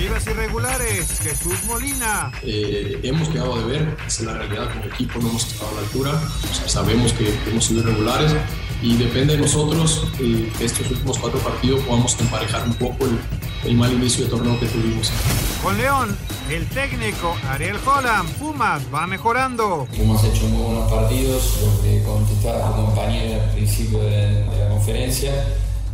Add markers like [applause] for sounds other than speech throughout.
Chivas irregulares, Jesús Molina. Eh, hemos quedado de ver, esa es la realidad como equipo, no hemos estado a la altura, o sea, sabemos que hemos sido irregulares y depende de nosotros eh, que estos últimos cuatro partidos podamos emparejar un poco el, el mal inicio de torneo que tuvimos. Con León, el técnico Ariel Holland, Pumas va mejorando. Hemos hecho muy buenos partidos, lo que contestaba tu compañero al principio de, de la conferencia,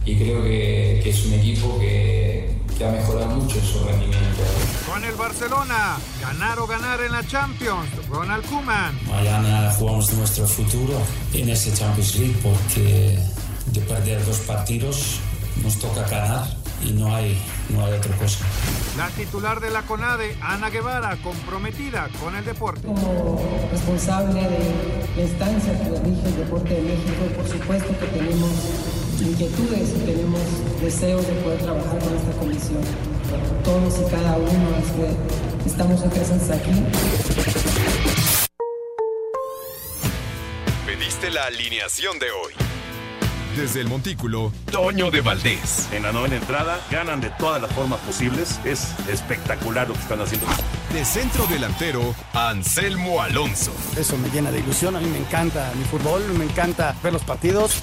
y creo que, que es un equipo que, que ha mejorado mucho su rendimiento. Con el Barcelona, ganar o ganar en la Champions, Ronald Koeman. Mañana jugamos nuestro futuro en ese Champions League porque de perder dos partidos nos toca ganar y no hay, no hay otra cosa. La titular de la CONADE, Ana Guevara, comprometida con el deporte. Como responsable de la instancia que dirige el deporte de México, por supuesto que tenemos inquietudes y tenemos deseos de poder trabajar con esta comisión. Todos y cada uno que estamos presentes aquí. Pediste la alineación de hoy. Desde el Montículo, Toño de Valdés. En la novena entrada, ganan de todas las formas posibles. Es espectacular lo que están haciendo. De centro delantero, Anselmo Alonso. Eso me llena de ilusión. A mí me encanta mi fútbol, me encanta ver los partidos.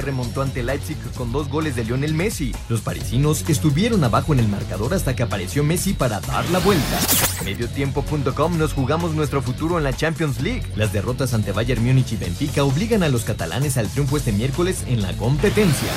Remontó ante Leipzig con dos goles de Lionel Messi. Los parisinos estuvieron abajo en el marcador hasta que apareció Messi para dar la vuelta. Mediotiempo.com nos jugamos nuestro futuro en la Champions League. Las derrotas ante Bayern Múnich y Benfica obligan a los catalanes al triunfo este miércoles en la competencia.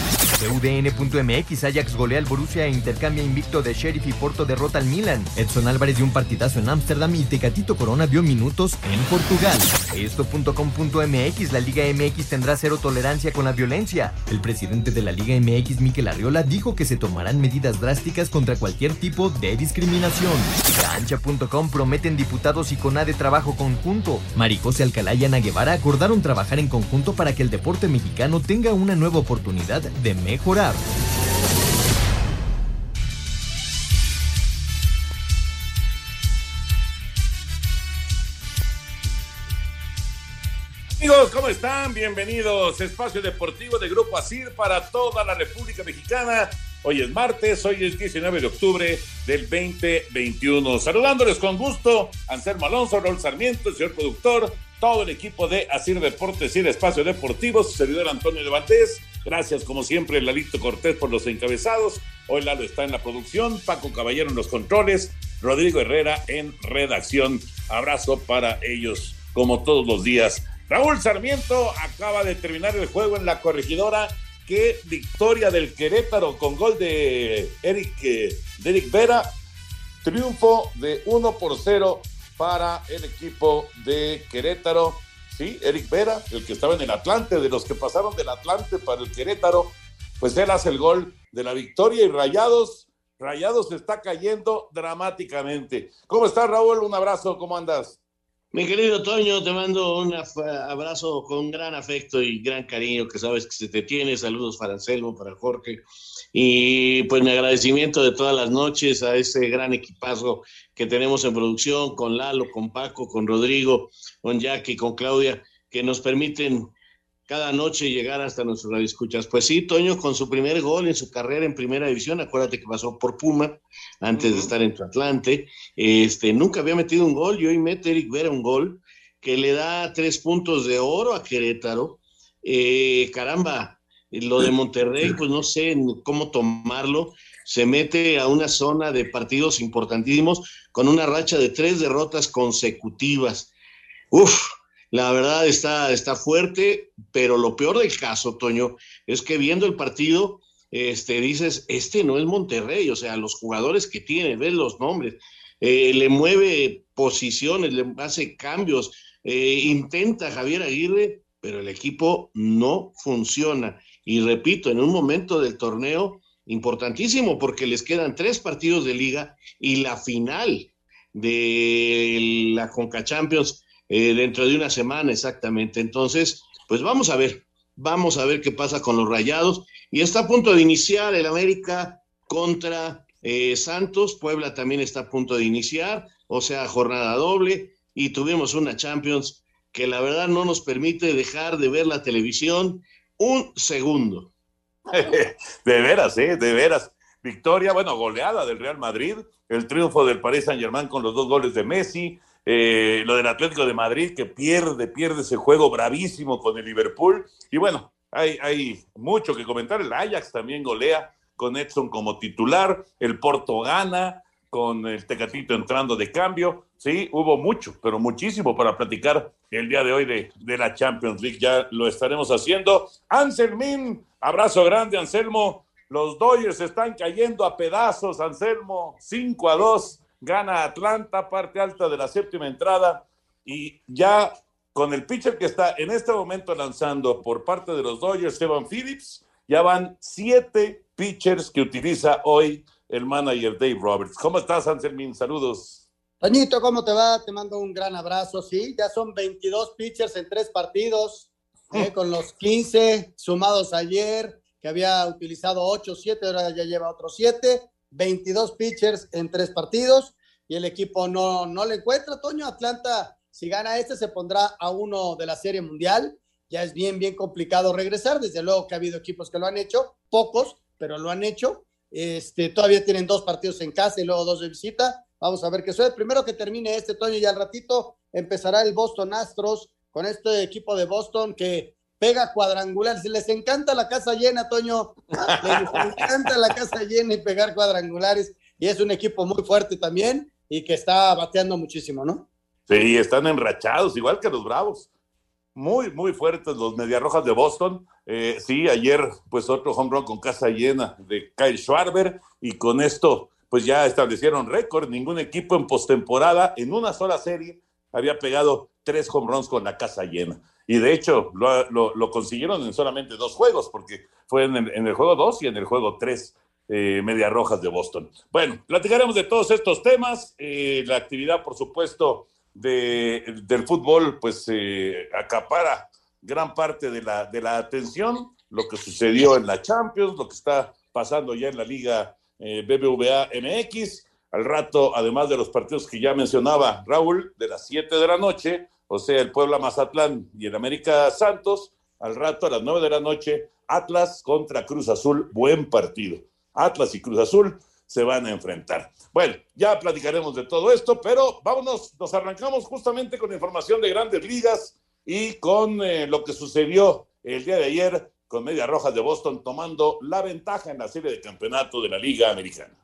UDN.mx Ajax golea al Borussia e intercambia invicto de Sheriff y Porto derrota al Milan. Edson Álvarez dio un partidazo en Ámsterdam y Tecatito Corona vio minutos en Portugal. Esto.com.mx La Liga MX tendrá cero tolerancia con la violencia. El presidente de la Liga MX, Miquel Arriola, dijo que se tomarán medidas drásticas contra cualquier tipo de discriminación. Cancha.com prometen diputados y CONADE trabajo conjunto. Maricose Alcalá y Ana Guevara acordaron trabajar en conjunto para que el deporte mexicano tenga una nueva oportunidad de mejorar. Amigos, ¿cómo están? Bienvenidos. Espacio Deportivo de Grupo ASIR para toda la República Mexicana. Hoy es martes, hoy es 19 de octubre del 2021. Saludándoles con gusto, Anselmo Alonso, Raúl Sarmiento, el señor productor, todo el equipo de Asir Deportes y el Espacio Deportivo, su servidor Antonio de Valdés. Gracias, como siempre, Lalito Cortés por los encabezados. Hoy Lalo está en la producción, Paco Caballero en los controles, Rodrigo Herrera en redacción. Abrazo para ellos, como todos los días. Raúl Sarmiento acaba de terminar el juego en la corregidora. Qué victoria del Querétaro con gol de Eric, eh, de Eric Vera. Triunfo de 1 por 0 para el equipo de Querétaro. Sí, Eric Vera, el que estaba en el Atlante, de los que pasaron del Atlante para el Querétaro, pues él hace el gol de la victoria y Rayados, Rayados está cayendo dramáticamente. ¿Cómo estás, Raúl? Un abrazo, ¿cómo andas? Mi querido Toño, te mando un abrazo con gran afecto y gran cariño que sabes que se te tiene. Saludos para Anselmo, para Jorge. Y pues mi agradecimiento de todas las noches a ese gran equipazo que tenemos en producción con Lalo, con Paco, con Rodrigo, con Jackie, con Claudia, que nos permiten cada noche llegar hasta nuestros radioescuchas. Pues sí, Toño, con su primer gol en su carrera en primera división, acuérdate que pasó por Puma antes de estar en tu Atlante, este, nunca había metido un gol y hoy mete Eric Vera un gol que le da tres puntos de oro a Querétaro. Eh, caramba, lo de Monterrey, pues no sé cómo tomarlo. se mete a una zona de partidos importantísimos con una racha de tres derrotas consecutivas. Uf, la verdad está, está fuerte, pero lo peor del caso, Toño, es que viendo el partido, este, dices, este no es Monterrey, o sea, los jugadores que tiene, ves los nombres, eh, le mueve posiciones, le hace cambios, eh, intenta Javier Aguirre, pero el equipo no funciona. Y repito, en un momento del torneo importantísimo, porque les quedan tres partidos de liga y la final de la Conca Champions eh, dentro de una semana exactamente. Entonces, pues vamos a ver, vamos a ver qué pasa con los rayados. Y está a punto de iniciar el América contra eh, Santos, Puebla también está a punto de iniciar, o sea, jornada doble, y tuvimos una Champions que la verdad no nos permite dejar de ver la televisión un segundo. [laughs] de veras, ¿eh? De veras. Victoria, bueno, goleada del Real Madrid, el triunfo del Paris Saint Germain con los dos goles de Messi, eh, lo del Atlético de Madrid que pierde, pierde ese juego bravísimo con el Liverpool. Y bueno, hay, hay mucho que comentar. El Ajax también golea con Edson como titular, el Porto gana con el Tecatito entrando de cambio. Sí, hubo mucho, pero muchísimo para platicar el día de hoy de, de la Champions League. Ya lo estaremos haciendo. Anselmín, abrazo grande, Anselmo. Los Dodgers están cayendo a pedazos, Anselmo. 5 a 2 gana Atlanta, parte alta de la séptima entrada. Y ya con el pitcher que está en este momento lanzando por parte de los Dodgers, Evan Phillips, ya van siete pitchers que utiliza hoy el manager Dave Roberts. ¿Cómo estás, Anselmín? Saludos. Toñito, ¿cómo te va? Te mando un gran abrazo. Sí, ya son 22 pitchers en tres partidos, eh, [laughs] con los 15 sumados ayer, que había utilizado 8, 7, ahora ya lleva otros 7. 22 pitchers en tres partidos y el equipo no, no le encuentra. Toño, Atlanta, si gana este, se pondrá a uno de la Serie Mundial. Ya es bien, bien complicado regresar. Desde luego que ha habido equipos que lo han hecho, pocos, pero lo han hecho. Este, todavía tienen dos partidos en casa y luego dos de visita. Vamos a ver qué sucede. Primero que termine este, Toño, y al ratito empezará el Boston Astros con este equipo de Boston que pega cuadrangulares. Les encanta la casa llena, Toño. Les encanta la casa llena y pegar cuadrangulares. Y es un equipo muy fuerte también y que está bateando muchísimo, ¿no? Sí, están enrachados, igual que los Bravos. Muy, muy fuertes los Mediarrojas de Boston. Eh, sí, ayer, pues otro home run con casa llena de Kyle Schwarber. Y con esto, pues ya establecieron récord. Ningún equipo en postemporada, en una sola serie, había pegado tres home runs con la casa llena. Y de hecho, lo, consiguieron en solamente dos juegos, porque fue en el, juego 2 y en el juego 3, eh, Medias Rojas de Boston. Bueno, platicaremos de todos estos temas. Eh, la actividad, por supuesto, de, del fútbol, pues eh, acapara gran parte de la, de la atención. Lo que sucedió en la Champions, lo que está pasando ya en la Liga eh, BBVA MX. Al rato, además de los partidos que ya mencionaba Raúl, de las 7 de la noche, o sea, el Puebla Mazatlán y el América Santos, al rato a las 9 de la noche, Atlas contra Cruz Azul, buen partido. Atlas y Cruz Azul se van a enfrentar. Bueno, ya platicaremos de todo esto, pero vámonos, nos arrancamos justamente con información de grandes ligas y con eh, lo que sucedió el día de ayer con Media Rojas de Boston tomando la ventaja en la serie de campeonato de la Liga Americana.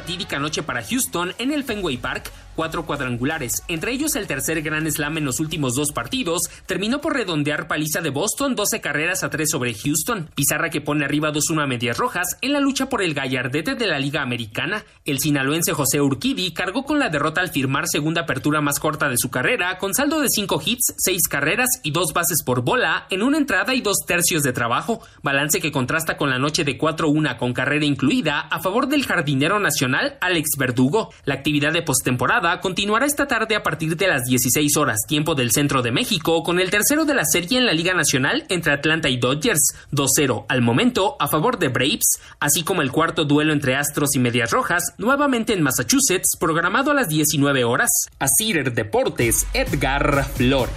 Fatídica noche para Houston en el Fenway Park, cuatro cuadrangulares, entre ellos el tercer Gran Slam en los últimos dos partidos, terminó por redondear paliza de Boston 12 carreras a 3 sobre Houston, pizarra que pone arriba 2-1 a medias rojas en la lucha por el gallardete de la Liga Americana. El sinaloense José Urquidi cargó con la derrota al firmar segunda apertura más corta de su carrera, con saldo de 5 hits, 6 carreras y 2 bases por bola en una entrada y dos tercios de trabajo, balance que contrasta con la noche de 4-1 con carrera incluida a favor del jardinero nacional Alex Verdugo. La actividad de postemporada continuará esta tarde a partir de las 16 horas, tiempo del centro de México, con el tercero de la serie en la Liga Nacional entre Atlanta y Dodgers, 2-0 al momento a favor de Braves, así como el cuarto duelo entre Astros y Medias Rojas, nuevamente en Massachusetts, programado a las 19 horas. A Cider Deportes, Edgar Flores.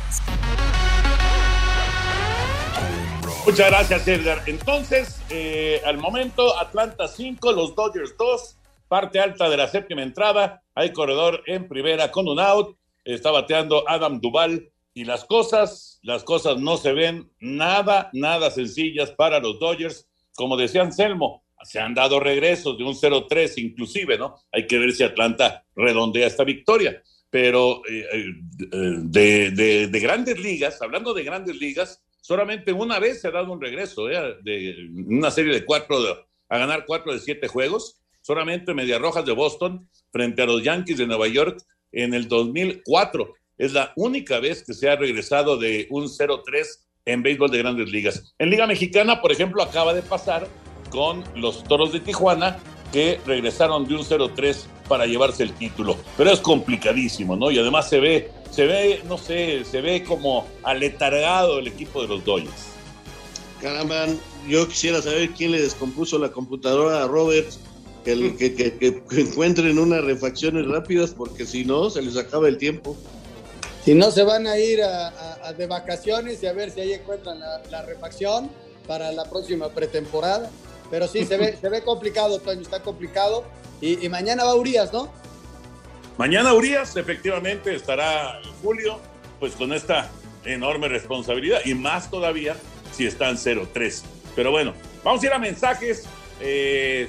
Muchas gracias, Edgar. Entonces, eh, al momento, Atlanta 5, los Dodgers 2 parte alta de la séptima entrada. Hay corredor en primera con un out. Está bateando Adam Duval y las cosas, las cosas no se ven nada, nada sencillas para los Dodgers. Como decía Anselmo, se han dado regresos de un 0-3 inclusive, ¿no? Hay que ver si Atlanta redondea esta victoria. Pero eh, eh, de, de, de, grandes ligas, hablando de grandes ligas, solamente una vez se ha dado un regreso, ¿eh? de una serie de cuatro, a ganar cuatro de siete juegos, solamente Medias Rojas de Boston frente a los Yankees de Nueva York en el 2004. Es la única vez que se ha regresado de un 0-3 en béisbol de grandes ligas. En Liga Mexicana, por ejemplo, acaba de pasar con los Toros de Tijuana, que regresaron de un 0-3 para llevarse el título. Pero es complicadísimo, ¿no? Y además se ve, se ve, no sé, se ve como aletargado el equipo de los Dodgers. Caramba, yo quisiera saber quién le descompuso la computadora a Robert, que, que, que, que encuentren unas refacciones rápidas, porque si no, se les acaba el tiempo. Si no, se van a ir a, a, a de vacaciones y a ver si ahí encuentran la, la, refacción para la próxima pretemporada. Pero sí, se ve, [laughs] se ve complicado, Toño, está complicado. Y, y, mañana va Urias, ¿no? Mañana Urias, efectivamente, estará Julio, pues con esta enorme responsabilidad y más todavía si están 0-3. Pero bueno, vamos a ir a mensajes. Eh,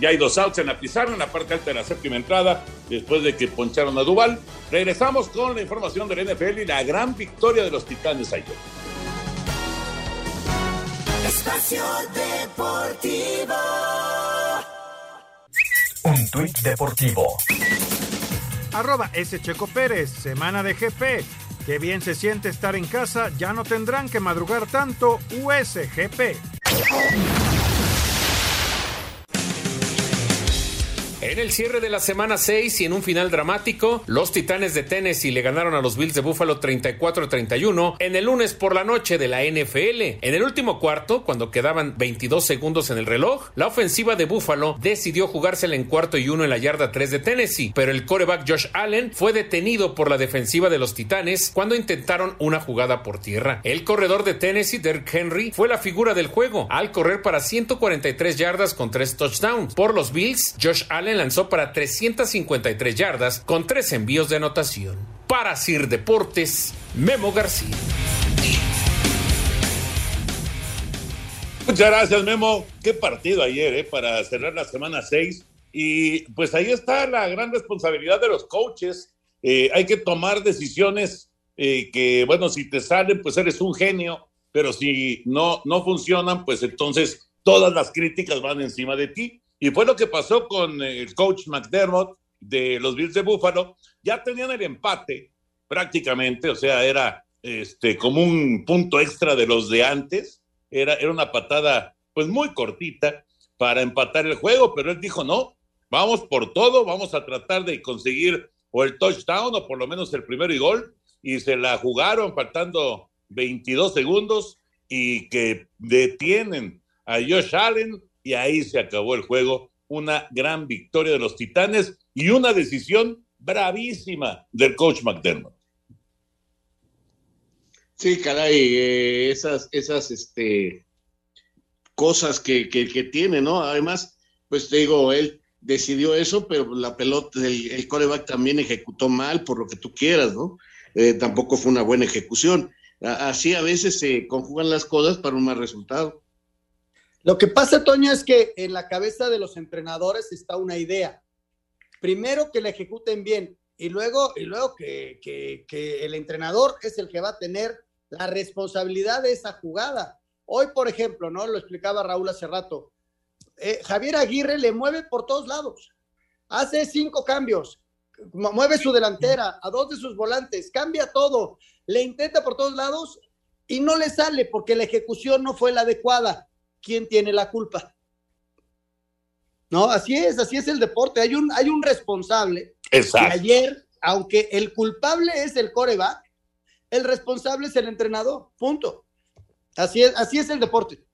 ya hay dos outs en la pizarra, en la parte alta de la séptima entrada, después de que poncharon a Duval. Regresamos con la información del NFL y la gran victoria de los Titanes ayer. Espacio Deportivo. Un tuit deportivo. Arroba S. Checo Pérez, semana de GP. Qué bien se siente estar en casa, ya no tendrán que madrugar tanto USGP. En el cierre de la semana 6 y en un final dramático, los Titanes de Tennessee le ganaron a los Bills de Buffalo 34-31 en el lunes por la noche de la NFL. En el último cuarto, cuando quedaban 22 segundos en el reloj, la ofensiva de Buffalo decidió jugársela en cuarto y uno en la yarda 3 de Tennessee, pero el coreback Josh Allen fue detenido por la defensiva de los Titanes cuando intentaron una jugada por tierra. El corredor de Tennessee, Derrick Henry, fue la figura del juego al correr para 143 yardas con tres touchdowns. Por los Bills, Josh Allen lanzó para 353 yardas con tres envíos de anotación. Para Sir Deportes, Memo García. Muchas gracias, Memo. Qué partido ayer, ¿eh? Para cerrar la semana 6. Y pues ahí está la gran responsabilidad de los coaches. Eh, hay que tomar decisiones eh, que, bueno, si te salen, pues eres un genio, pero si no, no funcionan, pues entonces todas las críticas van encima de ti. Y fue lo que pasó con el coach McDermott de los Bills de Buffalo. Ya tenían el empate prácticamente, o sea, era este, como un punto extra de los de antes. Era, era una patada pues muy cortita para empatar el juego, pero él dijo, no, vamos por todo, vamos a tratar de conseguir o el touchdown o por lo menos el primero y gol. Y se la jugaron faltando 22 segundos y que detienen a Josh Allen y ahí se acabó el juego. Una gran victoria de los Titanes y una decisión bravísima del coach McDermott. Sí, caray, eh, esas, esas este, cosas que, que, tiene, ¿no? Además, pues te digo, él decidió eso, pero la pelota, el, el coreback también ejecutó mal, por lo que tú quieras, ¿no? Eh, tampoco fue una buena ejecución. Así a veces se conjugan las cosas para un mal resultado. Lo que pasa, Toño, es que en la cabeza de los entrenadores está una idea. Primero que la ejecuten bien y luego, y luego que, el entrenador es el que va a tener la responsabilidad de esa jugada. Hoy, por ejemplo, ¿no? Lo explicaba Raúl hace rato. Eh, Javier Aguirre le mueve por todos lados. Hace cinco cambios. Mueve su delantera a dos de sus volantes. Cambia todo. Le intenta por todos lados y no le sale porque la ejecución no fue la adecuada quién tiene la culpa. No, así es, así es el deporte. Hay un, hay un responsable. Exacto. Y ayer, aunque el culpable es el coreback, el responsable es el entrenador. Punto. Así es, así es el deporte.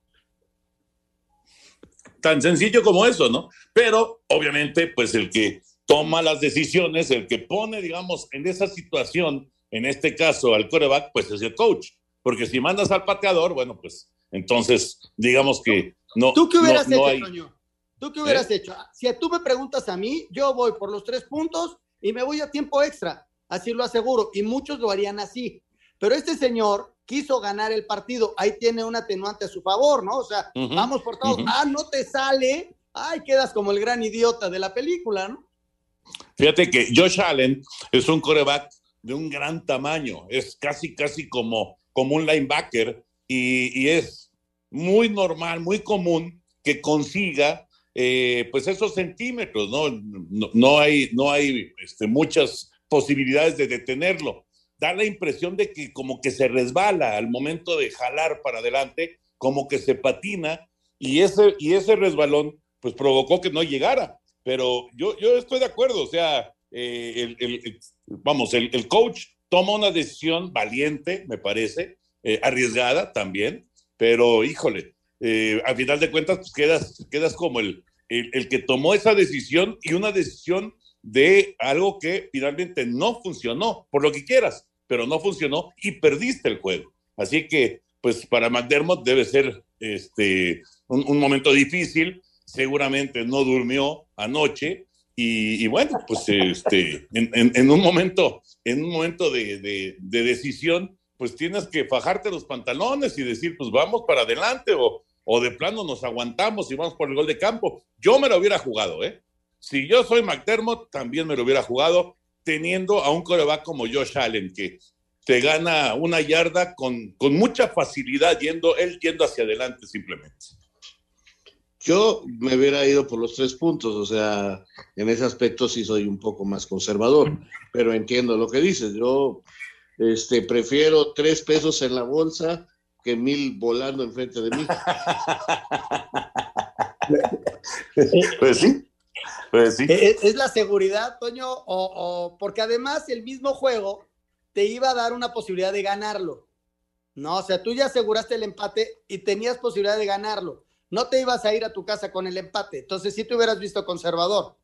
Tan sencillo como eso, ¿no? Pero obviamente, pues el que toma las decisiones, el que pone, digamos, en esa situación, en este caso al coreback, pues es el coach. Porque si mandas al pateador, bueno, pues entonces, digamos que no. ¿Tú qué hubieras no, no hecho, hay... Toño? ¿Tú qué hubieras ¿Eh? hecho? Si tú me preguntas a mí, yo voy por los tres puntos y me voy a tiempo extra. Así lo aseguro. Y muchos lo harían así. Pero este señor quiso ganar el partido. Ahí tiene un atenuante a su favor, ¿no? O sea, vamos por todos. Ah, no te sale. Ay, quedas como el gran idiota de la película, ¿no? Fíjate que Josh Allen es un coreback de un gran tamaño, es casi, casi como, como un linebacker y, y es muy normal, muy común que consiga eh, pues esos centímetros, ¿no? No, hay, no hay este, muchas posibilidades de detenerlo. Da la impresión de que como que se resbala al momento de jalar para adelante, como que se patina y ese, y ese resbalón pues provocó que no llegara. Pero yo, yo estoy de acuerdo, o sea, eh, el- el- vamos, el, el coach toma una decisión valiente, me parece, eh, arriesgada también, pero híjole, eh, final de cuentas pues quedas, quedas como el, el, el que tomó esa decisión y una decisión de algo que finalmente no funcionó, por lo que quieras, pero no funcionó y perdiste el juego. Así que, pues para McDermott debe ser este, un, un momento difícil, seguramente no durmió anoche y, y bueno, pues este, en, en- en un momento, en un momento de, de- de decisión, pues tienes que fajarte los pantalones y decir, pues vamos para adelante o, o de plano nos aguantamos y vamos por el gol de campo. Yo me lo hubiera jugado, ¿eh? Si yo soy McDermott, también me lo hubiera jugado teniendo a un coreback como Josh Allen, que te gana una yarda con, con mucha facilidad yendo, él yendo hacia adelante simplemente. Yo me hubiera ido por los tres puntos, o sea, en ese aspecto sí soy un poco más conservador, pero entiendo lo que dices. Yo este, prefiero tres pesos en la bolsa que mil volando enfrente de mí. [laughs] Pues sí, pues sí. ¿Es, es la seguridad, Toño? O, o- porque además el mismo juego te iba a dar una posibilidad de ganarlo. No, o sea, tú ya aseguraste el empate y tenías posibilidad de ganarlo. No te ibas a ir a tu casa con el empate. Entonces, si te hubieras visto conservador.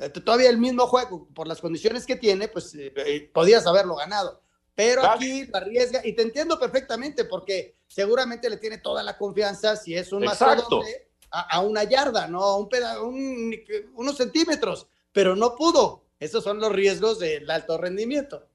Eh, Todavía el mismo juego, por las condiciones que tiene, pues eh, eh, podías haberlo ganado. Pero aquí lo arriesga, y te entiendo perfectamente, porque seguramente le tiene toda la confianza si es un doble a, a una yarda, ¿no? A un peda- un- unos centímetros, pero no pudo. Esos son los riesgos del alto rendimiento.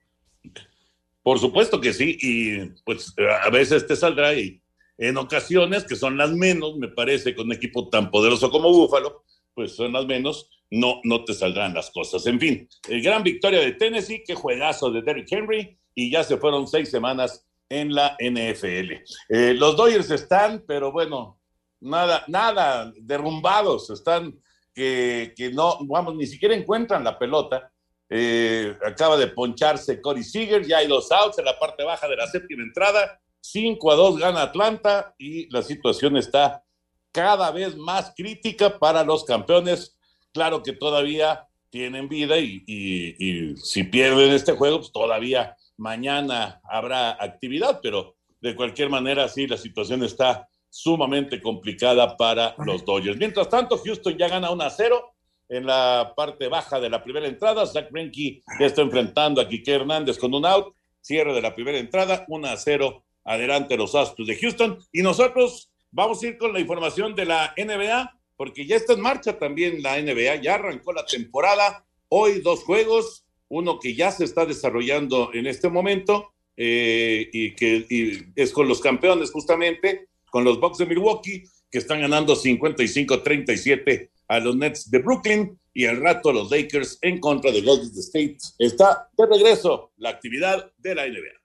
Por supuesto que sí, y pues a veces te saldrá y en ocasiones, que son las menos, me parece, con un equipo tan poderoso como Búfalo, pues son las menos, no, no te saldrán las cosas. En fin, el gran victoria de Tennessee, qué juegazo de Derrick Henry, y ya se fueron seis semanas en la NFL. Eh, los Dodgers están, pero bueno, nada, nada, derrumbados, están que, que no, vamos, ni siquiera encuentran la pelota. Eh, acaba de poncharse Corey Seager, ya hay dos outs en la parte baja de la séptima entrada, 5 a 2 gana Atlanta y la situación está cada vez más crítica para los campeones. Claro que todavía tienen vida y- y si pierden este juego, pues todavía mañana habrá actividad, pero de cualquier manera sí, la situación está sumamente complicada para los Dodgers. Mientras tanto, Houston ya gana 1 a 0 en la parte baja de la primera entrada. Zach Greinke ya está enfrentando a Quique Hernández con un out. Cierre de la primera entrada, 1 a 0. Adelante los Astros de Houston. Y nosotros vamos a ir con la información de la NBA, porque ya está en marcha también la NBA. Ya arrancó la temporada. Hoy dos juegos, uno que ya se está desarrollando en este momento eh, y que es con los campeones justamente, con los Bucks de Milwaukee, que están ganando 55-37 a los Nets de Brooklyn y al rato los Lakers en contra de Golden State. Está de regreso la actividad de la NBA.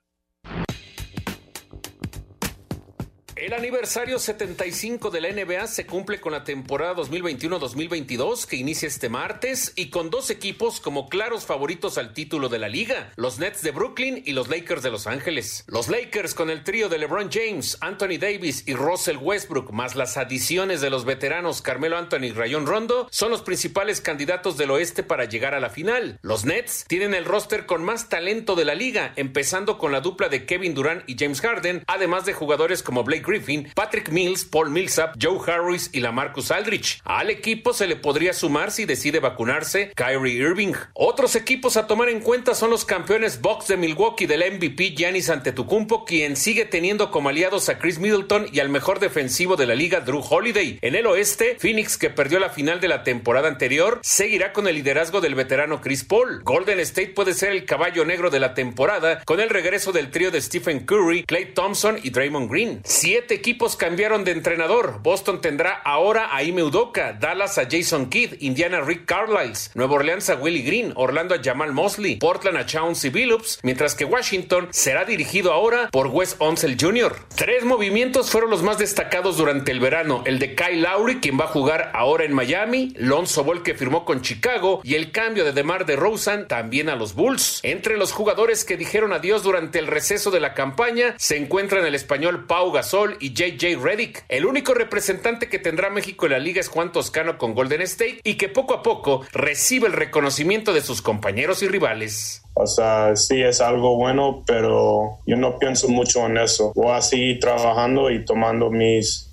El aniversario 75 de la NBA se cumple con la temporada 2021-2022 que inicia este martes y con dos equipos como claros favoritos al título de la liga, los Nets de Brooklyn y los Lakers de Los Ángeles. Los Lakers con el trío de LeBron James, Anthony Davis y Russell Westbrook más las adiciones de los veteranos Carmelo Anthony y Rayon Rondo son los principales candidatos del oeste para llegar a la final. Los Nets tienen el roster con más talento de la liga, empezando con la dupla de Kevin Durant y James Harden, además de jugadores como Blake Griffin, Patrick Mills, Paul Millsap, Joe Harris y la Marcus Aldrich. Al equipo se le podría sumar si decide vacunarse Kyrie Irving. Otros equipos a tomar en cuenta son los campeones Bucks de Milwaukee del MVP Giannis Antetokounmpo, quien sigue teniendo como aliados a Chris Middleton y al mejor defensivo de la liga Drew Holiday. En el oeste, Phoenix, que perdió la final de la temporada anterior, seguirá con el liderazgo del veterano Chris Paul. Golden State puede ser el caballo negro de la temporada con el regreso del trío de Stephen Curry, Clay Thompson y Draymond Green. Siete equipos cambiaron de entrenador. Boston tendrá ahora a Ime Udoka, Dallas a Jason Kidd, Indiana Rick Carlisle, Nueva Orleans a Willie Green, Orlando a Jamal Mosley, Portland a Chauncey Billups, mientras que Washington será dirigido ahora por Wes Onsel Jr. Tres movimientos fueron los más destacados durante el verano: el de Kyle Lowry, quien va a jugar ahora en Miami, Lonzo Ball, que firmó con Chicago, y el cambio de DeMar DeRozan también a los Bulls. Entre los jugadores que dijeron adiós durante el receso de la campaña se encuentran el español Pau Gasol y JJ Redick. El único representante que tendrá México en la liga es Juan Toscano con Golden State y que poco a poco recibe el reconocimiento de sus compañeros y rivales. O sea, sí es algo bueno, pero yo no pienso mucho en eso. Voy a seguir trabajando y tomando mis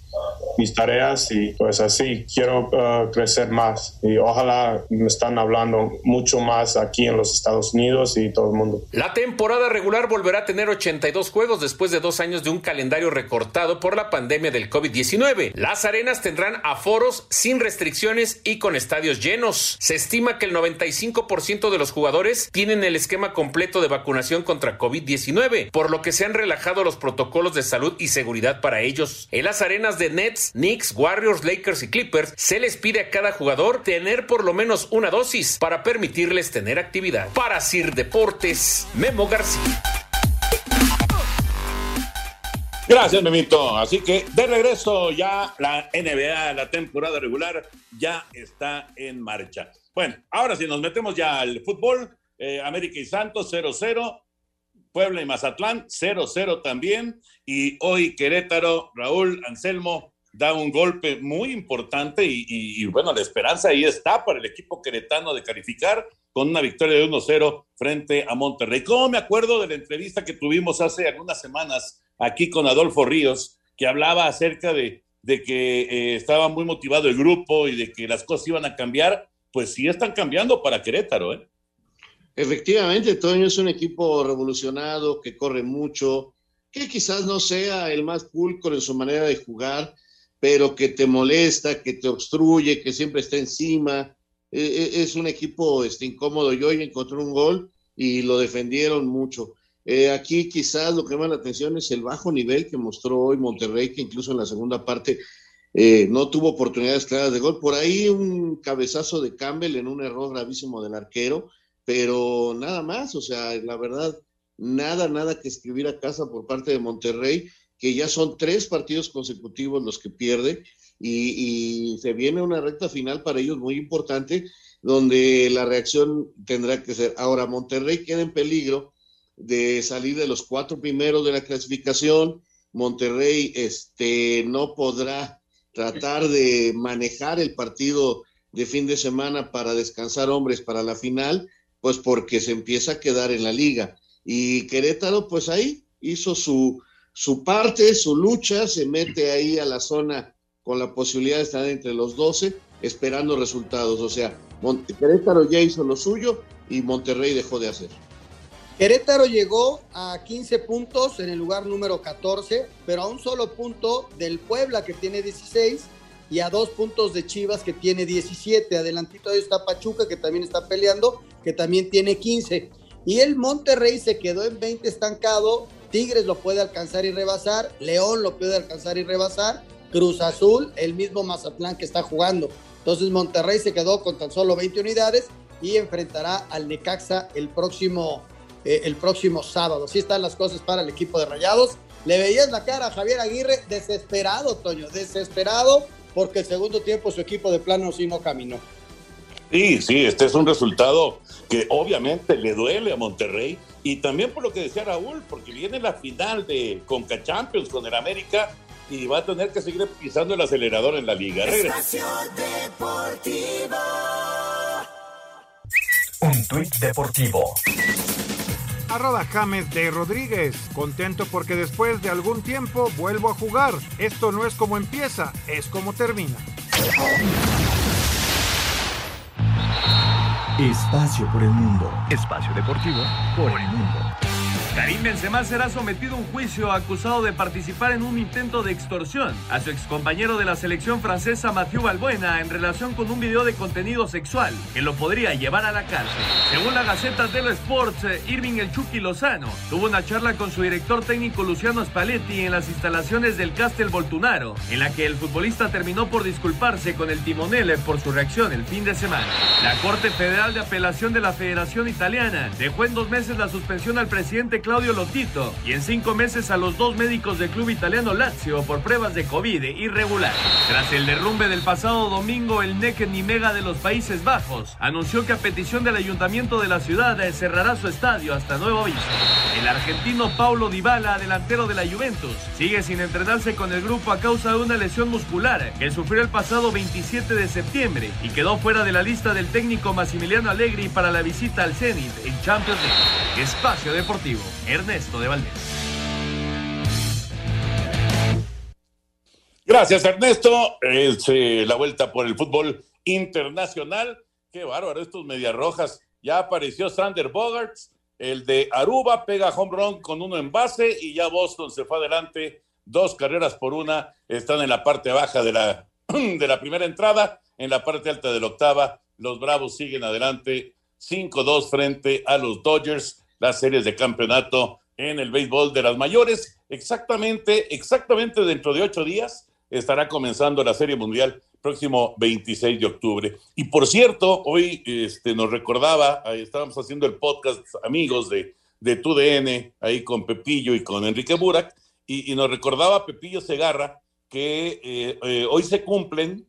mis tareas y pues así quiero uh, crecer más y ojalá me están hablando mucho más aquí en los Estados Unidos y todo el mundo. La temporada regular volverá a tener 82 juegos después de dos años de un calendario recortado por la pandemia del COVID-19. Las arenas tendrán aforos sin restricciones y con estadios llenos. Se estima que el 95% de los jugadores tienen el esquema completo de vacunación contra COVID-19, por lo que se han relajado los protocolos de salud y seguridad para ellos. En las arenas de Nets, Knicks, Warriors, Lakers y Clippers, se les pide a cada jugador tener por lo menos una dosis para permitirles tener actividad. Para Sir Deportes, Memo García. Gracias, Memito. Así que de regreso ya la NBA, la temporada regular, ya está en marcha. Bueno, ahora sí nos metemos ya al fútbol. Eh, América y Santos 0-0. Puebla y Mazatlán 0-0 también. Y hoy Querétaro, Raúl Anselmo da un golpe muy importante y, bueno, la esperanza ahí está para el equipo queretano de calificar con una victoria de 1-0 frente a Monterrey. ¿Cómo me acuerdo de la entrevista que tuvimos hace algunas semanas aquí con Adolfo Ríos, que hablaba acerca de, que eh, estaba muy motivado el grupo y de que las cosas iban a cambiar? Pues sí están cambiando para Querétaro, ¿eh? Efectivamente, Toño es un equipo revolucionado que corre mucho, que quizás no sea el más pulcro en su manera de jugar, pero que te molesta, que te obstruye, que siempre está encima. E, e, es un equipo este, incómodo. Yo hoy encontré un gol y lo defendieron mucho. Eh, aquí quizás lo que llama la atención es el bajo nivel que mostró hoy Monterrey, que incluso en la segunda parte eh, no tuvo oportunidades claras de gol. Por ahí un cabezazo de Campbell en un error gravísimo del arquero, pero nada más, o sea, la verdad, nada, nada que escribir a casa por parte de Monterrey que ya son tres partidos consecutivos los que pierde y, se viene una recta final para ellos muy importante donde la reacción tendrá que ser. Ahora, Monterrey queda en peligro de salir de los cuatro primeros de la clasificación. Monterrey este, no podrá tratar de manejar el partido de fin de semana para descansar hombres para la final, pues porque se empieza a quedar en la liga. Y Querétaro, pues ahí hizo su, su parte, su lucha, se mete ahí a la zona con la posibilidad de estar entre los 12, esperando resultados. O sea, Querétaro ya hizo lo suyo y Monterrey dejó de hacer. Querétaro llegó a 15 puntos en el lugar número 14, pero a un solo punto del Puebla que tiene 16 y a dos puntos de Chivas que tiene 17. Adelantito ahí está Pachuca que también está peleando, que también tiene 15. Y el Monterrey se quedó en 20 estancado Tigres lo puede alcanzar y rebasar, León lo puede alcanzar y rebasar, Cruz Azul, el mismo Mazatlán que está jugando. Entonces Monterrey se quedó con tan solo 20 unidades y enfrentará al Necaxa el próximo, eh, el próximo sábado. Así están las cosas para el equipo de Rayados. Le veías la cara a Javier Aguirre desesperado, Toño, desesperado porque el segundo tiempo su equipo de plano sí no caminó. Sí, sí, este es un resultado que obviamente le duele a Monterrey y también por lo que decía Raúl, porque viene la final de Conca Champions con el América y va a tener que seguir pisando el acelerador en la liga. Un tuit deportivo Arroba James de Rodríguez. Contento porque después de algún tiempo vuelvo a jugar. Esto no es como empieza, es como termina. Espacio por el mundo. Espacio deportivo por el mundo. Karim Benzema será sometido a un juicio acusado de participar en un intento de extorsión a su excompañero de la selección francesa Mathieu Balbuena en relación con un video de contenido sexual que lo podría llevar a la cárcel. Según la Gaceta dello Sports, eh, Irving El Chucky Lozano tuvo una charla con su director técnico Luciano Spalletti en las instalaciones del Castel Voltunaro, en la que el futbolista terminó por disculparse con el timonel por su reacción el fin de semana. La Corte Federal de Apelación de la Federación Italiana dejó en dos meses la suspensión al presidente Claudio Lotito y en cinco meses a los dos médicos del club italiano Lazio por pruebas de COVID irregular. Tras el derrumbe del pasado domingo, el NEC Nimega de los Países Bajos anunció que a petición del ayuntamiento de la ciudad cerrará su estadio hasta nuevo aviso. El argentino Paulo Dybala, delantero de la Juventus, sigue sin entrenarse con el grupo a causa de una lesión muscular que sufrió el pasado 27 de septiembre y quedó fuera de la lista del técnico Massimiliano Allegri para la visita al Zenit en Champions League. Espacio Deportivo. Ernesto de Valdés. Gracias, Ernesto. Es eh, la vuelta por el fútbol internacional. Qué bárbaro, estos medias rojas. Ya apareció Sander Bogarts, el de Aruba, pega home run con uno en base y ya Boston se fue adelante. Dos carreras por una. Están en la parte baja de la, [clears throat] de la primera entrada, en la parte alta de la octava. Los Bravos siguen adelante. 5-2 frente a los Dodgers las series de campeonato en el béisbol de las mayores. Exactamente, exactamente dentro de ocho días estará comenzando la Serie Mundial próximo 26 de octubre. Y por cierto, hoy este, nos recordaba, estábamos haciendo el podcast amigos de, de TUDN, ahí con Pepillo y con Enrique Burak, y, nos recordaba Pepillo Segarra que eh, eh, hoy se cumplen,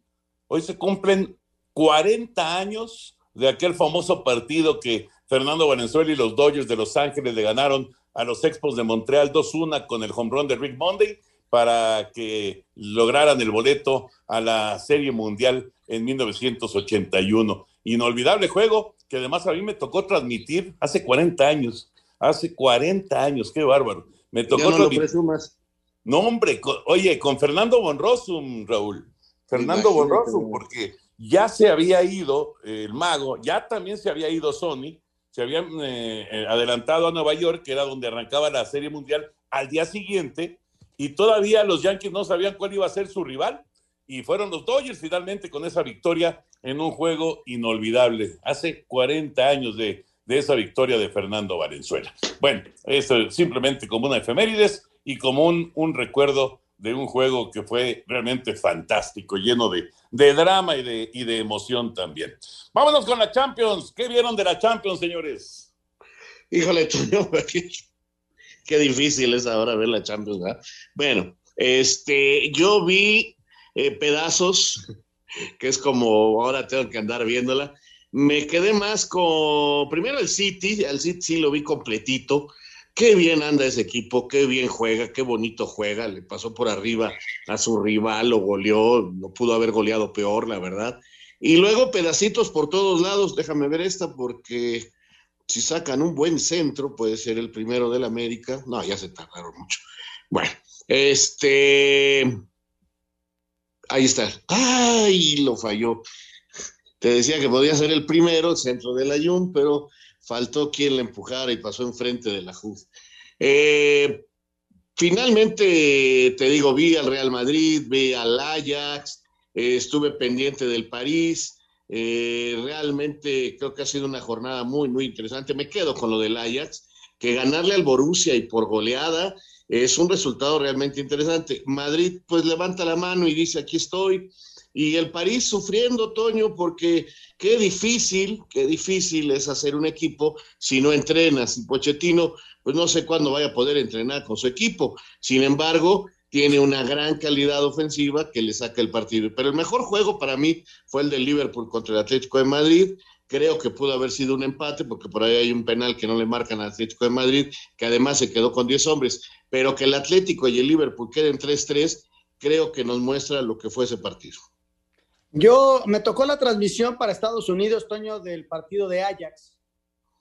hoy se cumplen 40 años de aquel famoso partido que Fernando Valenzuela y los Dodgers de Los Ángeles le ganaron a los Expos de Montreal 2-1 con el home run de Rick Monday para que lograran el boleto a la Serie Mundial en 1981. Inolvidable juego que además a mí me tocó transmitir hace 40 años. Hace 40 años, qué bárbaro. Me tocó no No, hombre, oye, con Fernando Bonrosum, Raúl. Fernando Bonrosum, porque ya se había ido el mago, ya también se había ido Sony, se habían eh, eh, adelantado a Nueva York, que era donde arrancaba la Serie Mundial, al día siguiente, y todavía los Yankees no sabían cuál iba a ser su rival, y fueron los Dodgers finalmente con esa victoria en un juego inolvidable, hace 40 años de, esa victoria de Fernando Valenzuela. Bueno, eso simplemente como una efemérides y como un recuerdo de un juego que fue realmente fantástico, lleno de, de drama y de, y de emoción también. Vámonos con la Champions. ¿Qué vieron de la Champions, señores? Híjole, [laughs] qué difícil es ahora ver la Champions. ¿verdad? Bueno, este, yo vi eh, pedazos, que es como ahora tengo que andar viéndola. Me quedé más con, primero el City, al City sí lo vi completito Qué bien anda ese equipo, qué bien juega, qué bonito juega. Le pasó por arriba a su rival, lo goleó, no pudo haber goleado peor, la verdad. Y luego pedacitos por todos lados. Déjame ver esta porque si sacan un buen centro, puede ser el primero del América. No, ya se tardaron mucho. Bueno, este. Ahí está. ¡Ay! Lo falló. Te decía que podía ser el primero, el centro del Ayun, pero faltó quien le empujara y pasó enfrente de la JUF. Eh, finalmente, te digo, vi al Real Madrid, vi al Ajax, eh, estuve pendiente del París. Eh, realmente creo que ha sido una jornada muy, muy interesante. Me quedo con lo del Ajax, que ganarle al Borussia y por goleada es un resultado realmente interesante. Madrid pues levanta la mano y dice, aquí estoy. Y el París sufriendo, Toño, porque qué difícil, qué difícil es hacer un equipo si no entrenas. Y Pochettino, pues no sé cuándo vaya a poder entrenar con su equipo. Sin embargo, tiene una gran calidad ofensiva que le saca el partido. Pero el mejor juego para mí fue el del Liverpool contra el Atlético de Madrid. Creo que pudo haber sido un empate, porque por ahí hay un penal que no le marcan al Atlético de Madrid, que además se quedó con 10 hombres. Pero que el Atlético y el Liverpool queden 3-3, creo que nos muestra lo que fue ese partido. Yo me tocó la transmisión para Estados Unidos, Toño, del partido de Ajax.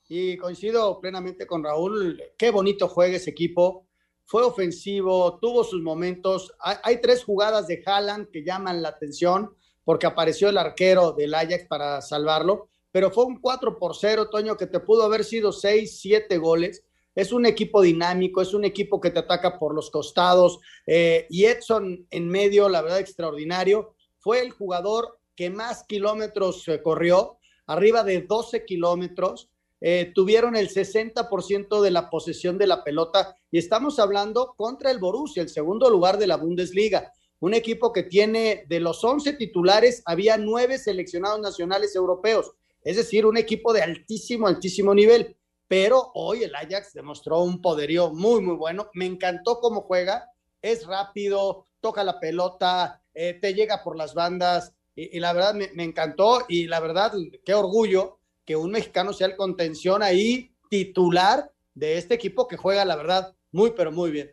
y coincido plenamente con Raúl, qué bonito juega ese equipo, fue ofensivo, tuvo sus momentos, hay, tres jugadas de Haaland que llaman la atención porque apareció el arquero del Ajax para salvarlo, pero fue un 4 por 0, Toño, que te pudo haber sido 6, 7 goles. Es un equipo dinámico, es un equipo que te ataca por los costados. Eh, y Edson en medio, la verdad, extraordinario. Fue el jugador que más kilómetros eh, corrió, arriba de 12 kilómetros. Eh, tuvieron el 60% de la posesión de la pelota y estamos hablando contra el Borussia, el segundo lugar de la Bundesliga un equipo que tiene de los 11 titulares, había nueve seleccionados nacionales europeos, es decir, un equipo de altísimo, altísimo nivel. Pero hoy el Ajax demostró un poderío muy, muy bueno. Me encantó cómo juega, es rápido, toca la pelota, eh, te llega por las bandas y, la verdad me, encantó y la verdad, qué orgullo que un mexicano sea el contención ahí titular de este equipo que juega, la verdad, muy, pero muy bien.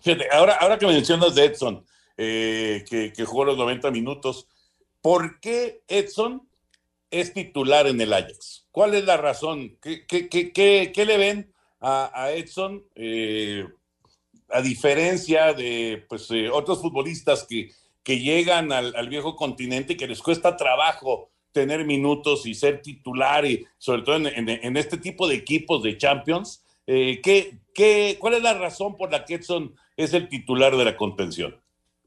Fíjate, ahora, ahora que mencionas de Edson, eh, que, jugó los 90 minutos. ¿Por qué Edson es titular en el Ajax? ¿Cuál es la razón? ¿Qué, le ven a, Edson eh, a diferencia de pues, otros futbolistas que, que llegan al, viejo continente y que les cuesta trabajo tener minutos y ser titular y sobre todo en, este tipo de equipos de Champions? ¿qué, qué, cuál es la razón por la que Edson es el titular de la contención?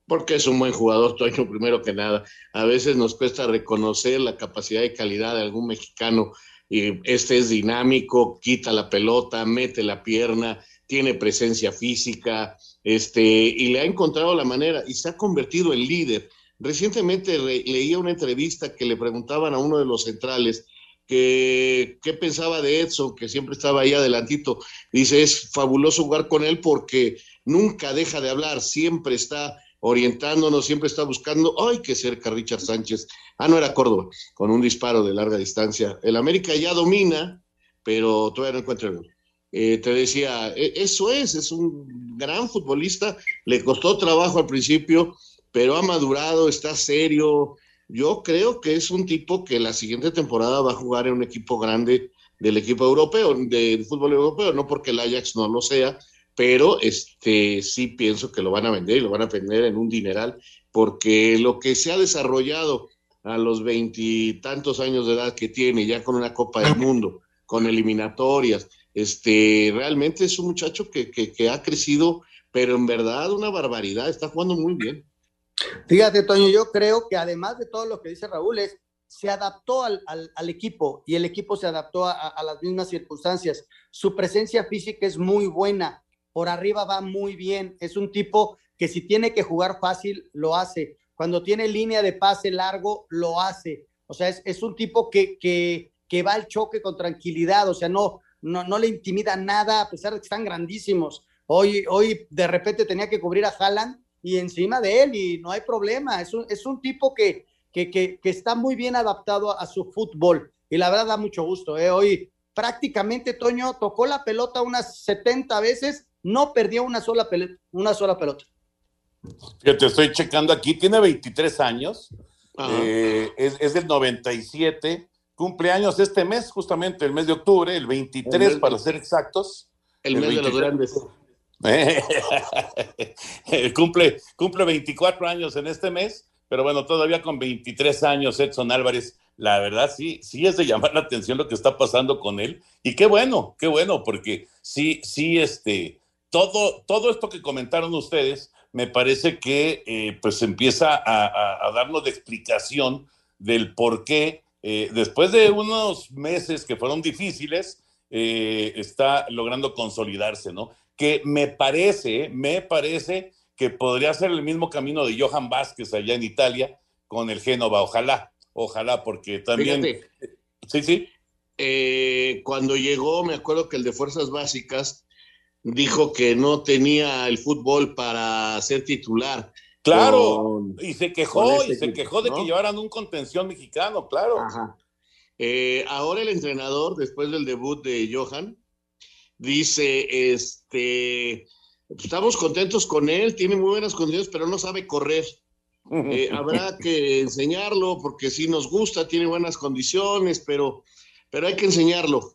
porque es un buen jugador, Toño, primero que nada. A veces nos cuesta reconocer la capacidad y calidad de algún mexicano. Y este es dinámico, quita la pelota, mete la pierna, tiene presencia física, este, y le ha encontrado la manera y se ha convertido en líder. Recientemente leía una entrevista que le preguntaban a uno de los centrales que qué pensaba de Edson, que siempre estaba ahí adelantito. Dice, es fabuloso jugar con él porque nunca deja de hablar, siempre está orientándonos, siempre está buscando, ¡ay, qué cerca Richard Sánchez! Ah, no era Córdoba, con un disparo de larga distancia. El América ya domina, pero todavía no encuentra el eh, te decía, e, eso es, es un gran futbolista, le costó trabajo al principio, pero ha madurado, está serio. Yo creo que es un tipo que la siguiente temporada va a jugar en un equipo grande del equipo europeo, del fútbol europeo, no porque el Ajax no lo sea, pero este sí pienso que lo van a vender y lo van a vender en un dineral, porque lo que se ha desarrollado a los veintitantos años de edad que tiene, ya con una Copa del Mundo, con eliminatorias, este, realmente es un muchacho que, que, ha crecido, pero en verdad una barbaridad, está jugando muy bien. Fíjate, Toño, yo creo que además de todo lo que dice Raúl, es se adaptó al, al, equipo y el equipo se adaptó a, a, las mismas circunstancias. Su presencia física es muy buena por arriba va muy bien. Es un tipo que si tiene que jugar fácil, lo hace. Cuando tiene línea de pase largo, lo hace. O sea, es, un tipo que, que, que, va al choque con tranquilidad. O sea, no, no, no le intimida nada, a pesar de que están grandísimos. Hoy, hoy de repente tenía que cubrir a Haaland y encima de él y no hay problema. Es un, es un tipo que, que, que, está muy bien adaptado a, su fútbol y la verdad da mucho gusto. ¿eh? Hoy prácticamente Toño tocó la pelota unas 70 veces no perdió una sola, pelota, una sola pelota. te estoy checando aquí, tiene 23 años, eh, es, del 97, cumpleaños este mes, justamente el mes de octubre, el 23 para ser exactos. El, mes de los grandes. [laughs] cumple, cumple 24 años en este mes, pero bueno, todavía con 23 años Edson Álvarez, la verdad sí, sí es de llamar la atención lo que está pasando con él. Y qué bueno, qué bueno, porque sí, sí, este, todo, todo esto que comentaron ustedes, me parece que eh, pues empieza a, darnos de explicación del por qué, eh, después de unos meses que fueron difíciles, eh, está logrando consolidarse, ¿no? Que me parece, me parece que podría ser el mismo camino de Johan Vázquez allá en Italia con el Génova, ojalá, ojalá, porque también... sí, sí. cuando llegó, me acuerdo que el de Fuerzas Básicas dijo que no tenía el fútbol para ser titular. Claro, y se quejó, y se quejó de que llevaran un contención mexicano, claro. Eh, ahora el entrenador, después del debut de Johan, dice, este, estamos contentos con él, tiene muy buenas condiciones, pero no sabe correr. [laughs] Eh, habrá que enseñarlo porque sí nos gusta, tiene buenas condiciones, pero, pero hay que enseñarlo.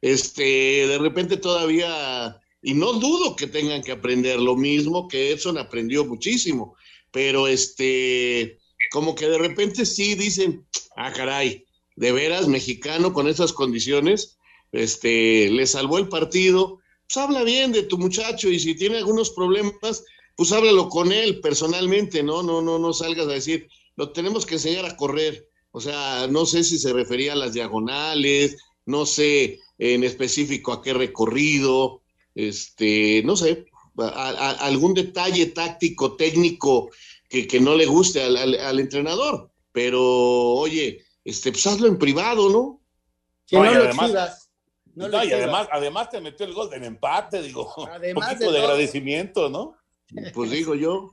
este, de repente todavía, y no dudo que tengan que aprender lo mismo que Edson aprendió muchísimo, pero este, como que de repente sí dicen, ah, caray, de veras, mexicano con esas condiciones, este, le salvó el partido, pues habla bien de tu muchacho y si tiene algunos problemas, pues háblalo con él personalmente, ¿no? No, no, no salgas a decir, lo tenemos que enseñar a correr. O sea, no sé si se refería a las diagonales, no sé en específico a qué recorrido, este, no sé, algún detalle táctico, técnico que, no le guste al, entrenador. Pero, oye, este, pues hazlo en privado, ¿no? no, además, y además, además te metió el gol del empate, digo. [laughs] Además un poquito de, agradecimiento, ¿no? Pues digo yo.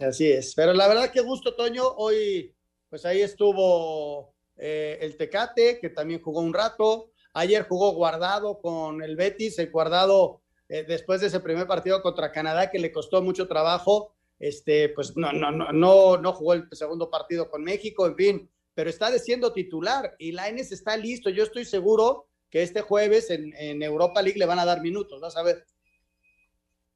Así es. Pero la verdad que gusto, Toño. Hoy, pues ahí estuvo eh, el Tecate, que también jugó un rato. Ayer jugó guardado con el Betis, el guardado eh, después de ese primer partido contra Canadá que le costó mucho trabajo. Este, pues no, no, no, no, no jugó el segundo partido con México, en fin, pero está siendo titular y Laines está listo. Yo estoy seguro que este jueves en, en, Europa League le van a dar minutos, vas a ver.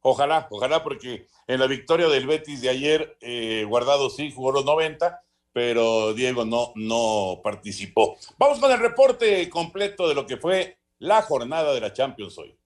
Ojalá, ojalá, porque en la victoria del Betis de ayer, eh, Guardado sí jugó los 90, pero Diego no, no participó. Vamos con el reporte completo de lo que fue la jornada de la Champions hoy.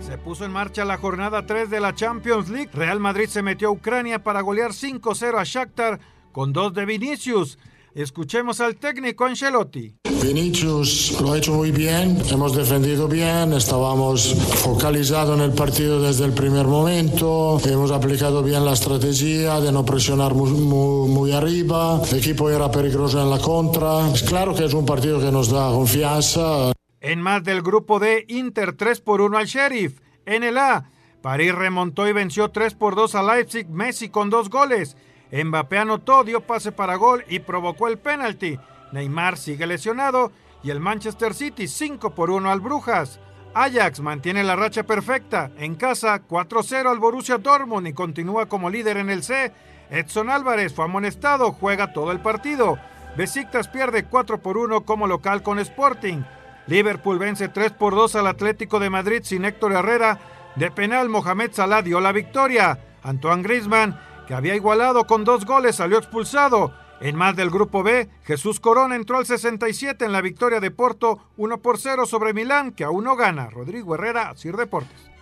Se puso en marcha la jornada 3 de la Champions League. Real Madrid se metió a Ucrania para golear 5-0 a Shakhtar con dos de Vinicius. Escuchemos al técnico Ancelotti. Vinicius lo ha hecho muy bien, hemos defendido bien, estábamos focalizados en el partido desde el primer momento, hemos aplicado bien la estrategia de no presionar muy, muy, arriba, el equipo era peligroso en la contra. Es claro que es un partido que nos da confianza. En más del grupo D, Inter 3 por 1 al Sheriff. En el A, París remontó y venció 3 por 2 a Leipzig, Messi con dos goles. Mbappé anotó, dio pase para gol y provocó el penalti. Neymar sigue lesionado y el Manchester City 5 por 1 al Brujas. Ajax mantiene la racha perfecta. En casa 4-0 al Borussia Dortmund y continúa como líder en el C. Edson Álvarez fue amonestado, juega todo el partido. Besiktas pierde 4 por 1 como local con Sporting. Liverpool vence 3 por 2 al Atlético de Madrid sin Héctor Herrera. De penal Mohamed Salah dio la victoria. Antoine Griezmann había igualado con dos goles, salió expulsado. En más del grupo B, Jesús Corona entró al 67 en la victoria de Porto 1 por 0 sobre Milán, que aún no gana. Rodrigo Herrera, Sir Deportes.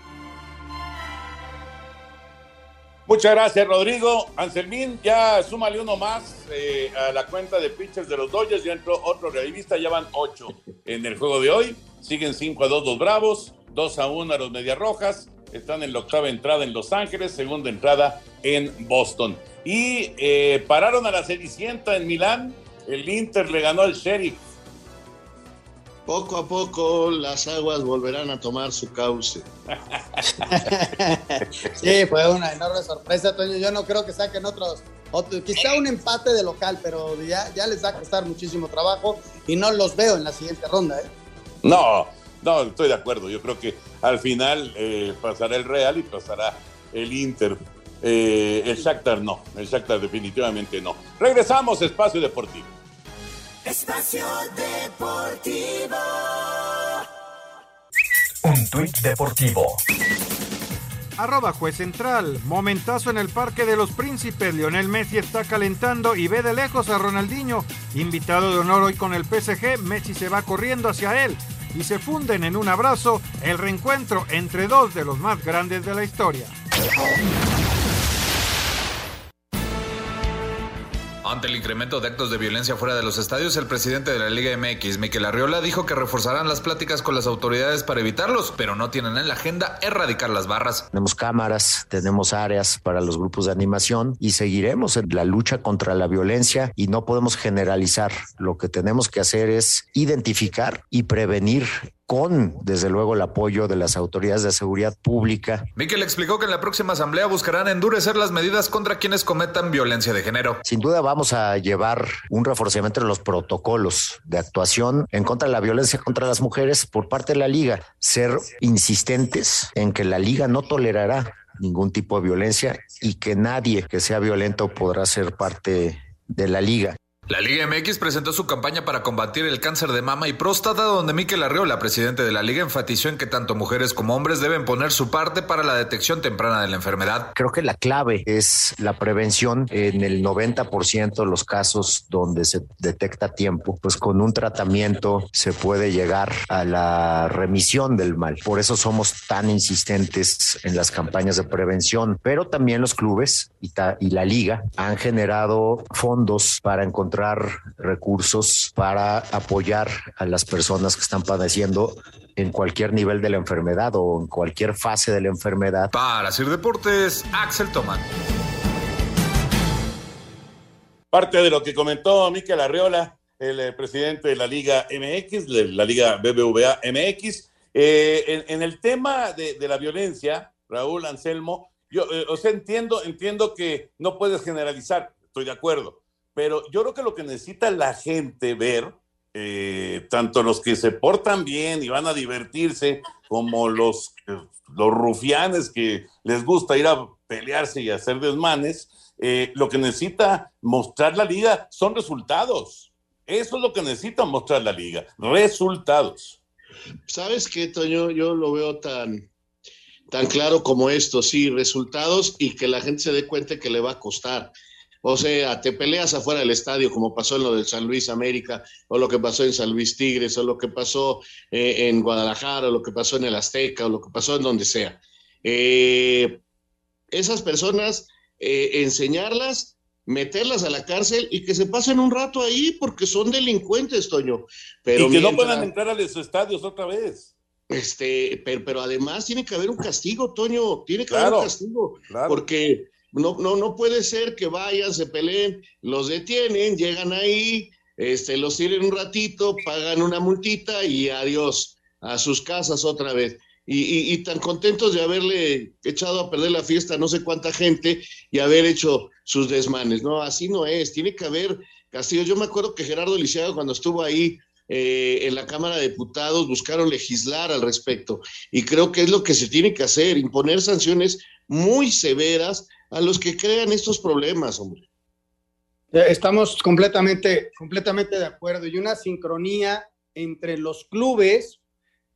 Muchas gracias, Rodrigo. Anselmín, ya súmale uno más eh, a la cuenta de pitchers de los Dodgers. Ya entró otro realista, ya van ocho en el juego de hoy. Siguen 5 a 2 los Bravos, 2 a 1 a los Medias Rojas, están en la octava entrada en Los Ángeles, segunda entrada en Boston. Y eh, pararon a la Cenicienta en Milán. El Inter le ganó al Sheriff. Poco a poco las aguas volverán a tomar su cauce. [laughs] sí, fue una enorme sorpresa, Toño. Yo no creo que saquen otros, otros quizá un empate de local, pero ya, ya les va a costar muchísimo trabajo y no los veo en la siguiente ronda. ¿eh? No, no, estoy de acuerdo. Yo creo que al final eh, pasará el Real y pasará el Inter. Eh, el Shakhtar no, el Shakhtar definitivamente no. Regresamos, Espacio Deportivo. Espacio Deportivo. Un tuit deportivo. Arroba juez central. Momentazo en el Parque de los Príncipes. Lionel Messi está calentando y ve de lejos a Ronaldinho. Invitado de honor hoy con el PSG, Messi se va corriendo hacia él y se funden en un abrazo el reencuentro entre dos de los más grandes de la historia. Ante el incremento de actos de violencia fuera de los estadios, el presidente de la Liga MX, Miquel Arriola, dijo que reforzarán las pláticas con las autoridades para evitarlos, pero no tienen en la agenda erradicar las barras. Tenemos cámaras, tenemos áreas para los grupos de animación y seguiremos en la lucha contra la violencia y no podemos generalizar. Lo que tenemos que hacer es identificar y prevenir con, desde luego, el apoyo de las autoridades de seguridad pública. Miquel explicó que en la próxima asamblea buscarán endurecer las medidas contra quienes cometan violencia de género. Sin duda vamos a llevar un reforzamiento de los protocolos de actuación en contra de la violencia contra las mujeres por parte de la liga, ser insistentes en que la liga no tolerará ningún tipo de violencia y que nadie que sea violento podrá ser parte de la liga. La Liga MX presentó su campaña para combatir el cáncer de mama y próstata, donde Miquel Arriola, presidente de la liga, enfatizó en que tanto mujeres como hombres deben poner su parte para la detección temprana de la enfermedad. Creo que la clave es la prevención en el 90% de los casos donde se detecta tiempo, pues con un tratamiento se puede llegar a la remisión del mal. Por eso somos tan insistentes en las campañas de prevención, pero también los clubes y la liga han generado fondos para encontrar recursos para apoyar a las personas que están padeciendo en cualquier nivel de la enfermedad o en cualquier fase de la enfermedad. Para hacer deportes, Axel Tomán. Parte de lo que comentó Miquel Arriola, el eh, presidente de la Liga MX, de la Liga BBVA MX, eh, en, el tema de, la violencia, Raúl Anselmo, yo, eh, o sea, entiendo, entiendo que no puedes generalizar, estoy de acuerdo, pero yo creo que lo que necesita la gente ver, eh, tanto los que se portan bien y van a divertirse, como los, los rufianes que les gusta ir a pelearse y hacer desmanes, eh, lo que necesita mostrar la liga son resultados. Eso es lo que necesita mostrar la liga, resultados. ¿Sabes qué, Toño? Yo lo veo tan, tan claro como esto, sí, resultados y que la gente se dé cuenta que le va a costar. O sea, te peleas afuera del estadio, como pasó en lo del San Luis América, o lo que pasó en San Luis Tigres, o lo que pasó eh, en Guadalajara, o lo que pasó en el Azteca, o lo que pasó en donde sea. Eh, esas personas, eh, enseñarlas, meterlas a la cárcel y que se pasen un rato ahí porque son delincuentes, Toño. Pero y que no puedan entrar a los estadios otra vez. Este, pero, pero, además tiene que haber un castigo, Toño, tiene que haber un castigo, porque no, no, no puede ser que vayan, se peleen, los detienen, llegan ahí, este, los tienen un ratito, pagan una multita y adiós a sus casas otra vez. Y, y, tan contentos de haberle echado a perder la fiesta a no sé cuánta gente y haber hecho sus desmanes. No, así no es. Tiene que haber castigos. Yo me acuerdo que Gerardo Lisiaga, cuando estuvo ahí eh, en la Cámara de Diputados, buscaron legislar al respecto. Y creo que es lo que se tiene que hacer, imponer sanciones muy severas a los que crean estos problemas, hombre. Eh, estamos completamente, completamente de acuerdo. Y una sincronía entre los clubes,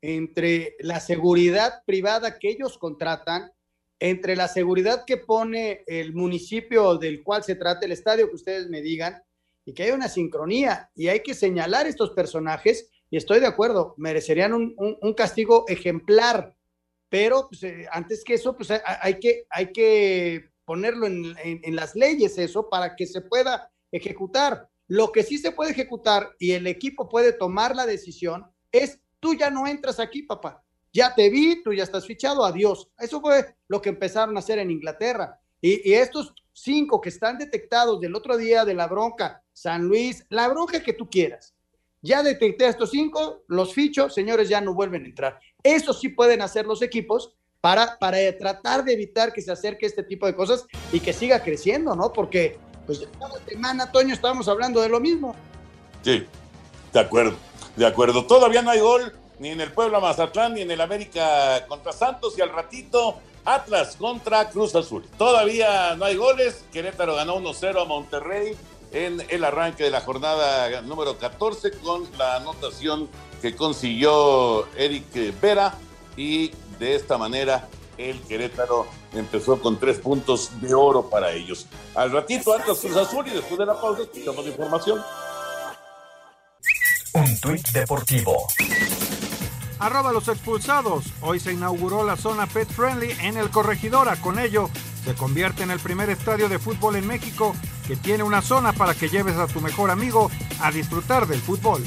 entre la seguridad privada que ellos contratan, entre la seguridad que pone el municipio del cual se trata el estadio, que ustedes me digan, y que hay una sincronía y hay que señalar estos personajes, y estoy de acuerdo, merecerían un, un castigo ejemplar, pero pues, eh, antes que eso, pues hay que, hay que ponerlo en, las leyes eso para que se pueda ejecutar. Lo que sí se puede ejecutar y el equipo puede tomar la decisión es, tú ya no entras aquí, papá. Ya te vi, tú ya estás fichado, adiós. Eso fue lo que empezaron a hacer en Inglaterra. Y, y estos cinco que están detectados del otro día de la bronca, San Luis, la bronca que tú quieras. Ya detecté a estos cinco, los fichos, señores, ya no vuelven a entrar. Eso sí pueden hacer los equipos para, para tratar de evitar que se acerque este tipo de cosas y que siga creciendo, ¿no? Porque, pues, cada semana, Toño, estábamos hablando de lo mismo. Sí, de acuerdo, de acuerdo. Todavía no hay gol ni en el Puebla Mazatlán ni en el América contra Santos y al ratito Atlas contra Cruz Azul. Todavía no hay goles. Querétaro ganó 1-0 a Monterrey en el arranque de la jornada número 14 con la anotación que consiguió Eric Vera y de esta manera, el Querétaro empezó con tres puntos de oro para ellos. Al ratito, Atlas Cruz Azul y después de la pausa, escuchamos la información. Un tuit deportivo. Arroba los expulsados. Hoy se inauguró la zona Pet Friendly en el Corregidora. Con ello, se convierte en el primer estadio de fútbol en México que tiene una zona para que lleves a tu mejor amigo a disfrutar del fútbol.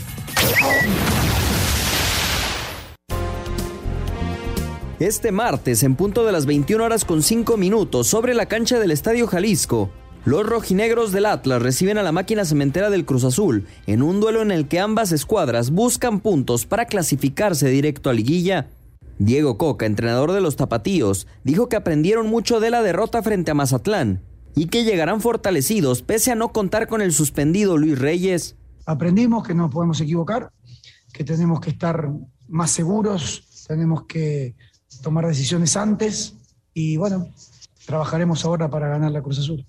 Este martes, en punto de las 21 horas con 5 minutos, sobre la cancha del Estadio Jalisco, los rojinegros del Atlas reciben a la máquina cementera del Cruz Azul en un duelo en el que ambas escuadras buscan puntos para clasificarse directo a liguilla. Diego Coca, entrenador de los Tapatíos, dijo que aprendieron mucho de la derrota frente a Mazatlán y que llegarán fortalecidos pese a no contar con el suspendido Luis Reyes. Aprendimos que no podemos equivocar, que tenemos que estar más seguros, tenemos que tomar decisiones antes y bueno, trabajaremos ahora para ganar la Cruz Azul.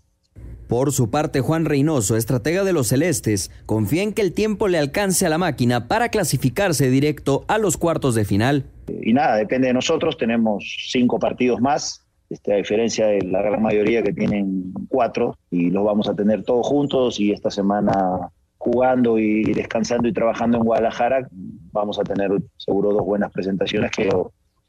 Por su parte, Juan Reynoso, estratega de los Celestes, confía en que el tiempo le alcance a la máquina para clasificarse directo a los cuartos de final. Y nada, depende de nosotros, tenemos cinco partidos más, este, a diferencia de la gran mayoría que tienen cuatro, y los vamos a tener todos juntos y esta semana jugando y descansando y trabajando en Guadalajara, vamos a tener seguro dos buenas presentaciones que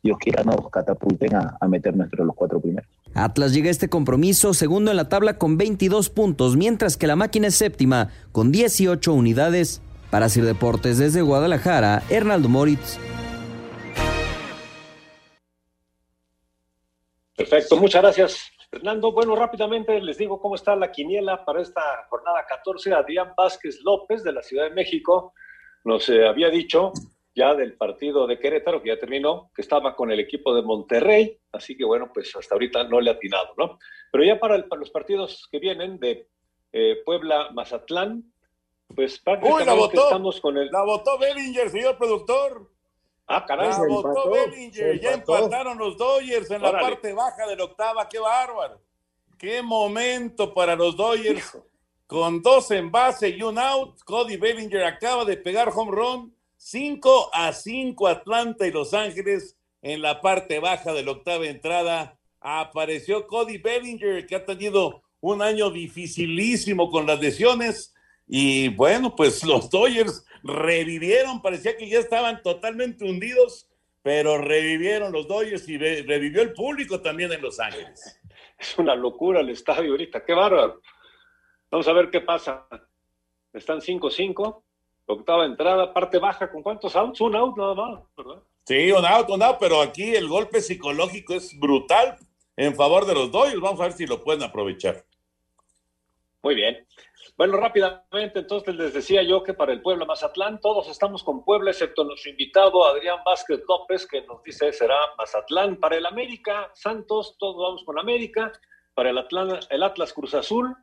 Dios quiera nos catapulten a, a meter nuestro los cuatro primeros. Atlas llega a este compromiso segundo en la tabla con 22 puntos, mientras que la máquina es séptima con 18 unidades. Para Sir Deportes desde Guadalajara, Hernaldo Moritz. Perfecto, muchas gracias, Fernando. Bueno, rápidamente les digo cómo está la quiniela para esta jornada 14. Adrián Vázquez López de la Ciudad de México nos eh, había dicho ya del partido de Querétaro, que ya terminó, que estaba con el equipo de Monterrey, así que bueno, pues hasta ahorita no le ha atinado, ¿no? Pero ya para, el, para los partidos que vienen de eh, Puebla-Mazatlán, pues prácticamente Uy, la votó, estamos con el... La votó Bellinger, señor productor. Ah, caray. La se votó empató, Bellinger, ya empató. empataron los Dodgers en la parte baja de la octava, qué bárbaro. Qué momento para los Dodgers. Con dos en base y un out, Cody Bellinger acaba de pegar home run. 5 a 5 Atlanta y Los Ángeles en la parte baja de la octava entrada. Apareció Cody Bellinger, que ha tenido un año dificilísimo con las lesiones. Y bueno, pues [laughs] los Dodgers revivieron, parecía que ya estaban totalmente hundidos, pero revivieron los Dodgers y re- revivió el público también en Los Ángeles. [laughs] Es una locura el estadio ahorita, qué bárbaro. Vamos a ver qué pasa. Están 5-5, octava entrada, parte baja, ¿con cuántos outs? Un out nada más, ¿verdad? Sí, un out, un out, pero aquí el golpe psicológico es brutal en favor de los Dodgers. Vamos a ver si lo pueden aprovechar. Muy bien. Bueno, rápidamente, entonces les decía yo que para el Puebla Mazatlán todos estamos con Puebla, excepto nuestro invitado Adrián Vázquez López, que nos dice será Mazatlán. Para el América, Santos, todos vamos con América. Para el, Atlán- el Atlas Cruz Azul,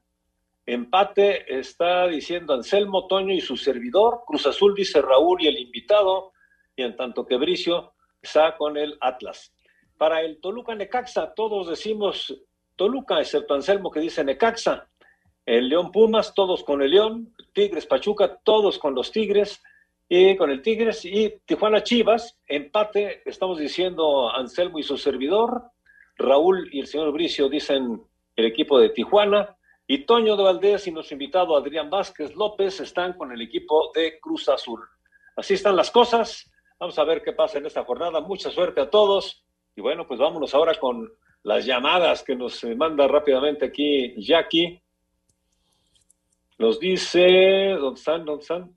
empate está diciendo Anselmo Toño y su servidor. Cruz Azul dice Raúl y el invitado, y en tanto que Bricio está con el Atlas. Para el Toluca Necaxa, todos decimos Toluca, excepto Anselmo que dice Necaxa. El León Pumas, todos con el León. Tigres Pachuca, todos con los Tigres. Y con el Tigres y Tijuana Chivas, empate, estamos diciendo Anselmo y su servidor. Raúl y el señor Bricio dicen el equipo de Tijuana. Y Toño de Valdés y nuestro invitado Adrián Vázquez López están con el equipo de Cruz Azul. Así están las cosas. Vamos a ver qué pasa en esta jornada. Mucha suerte a todos. Y bueno, pues vámonos ahora con las llamadas que nos manda rápidamente aquí Jackie. Nos dice, ¿dónde están? ¿Dónde están?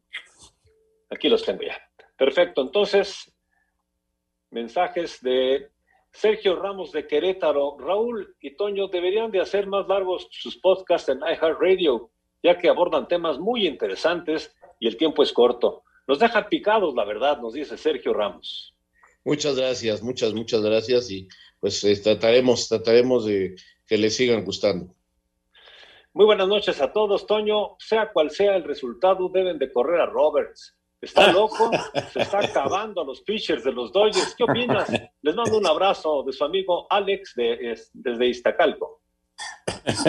Aquí los tengo ya. Perfecto, entonces, mensajes de Sergio Ramos de Querétaro. Raúl y Toño deberían de hacer más largos sus podcasts en iHeartRadio, ya que abordan temas muy interesantes y el tiempo es corto. Nos dejan picados, la verdad, nos dice Sergio Ramos. Muchas gracias, muchas, muchas gracias y pues eh, trataremos, trataremos de que les sigan gustando. Muy buenas noches a todos, Toño. Sea cual sea el resultado, deben de correr a Roberts. Está [laughs] loco, se está acabando a los pitchers de los Dodgers. ¿Qué opinas? Les mando un abrazo de su amigo Alex de, es- desde Iztacalco. [laughs]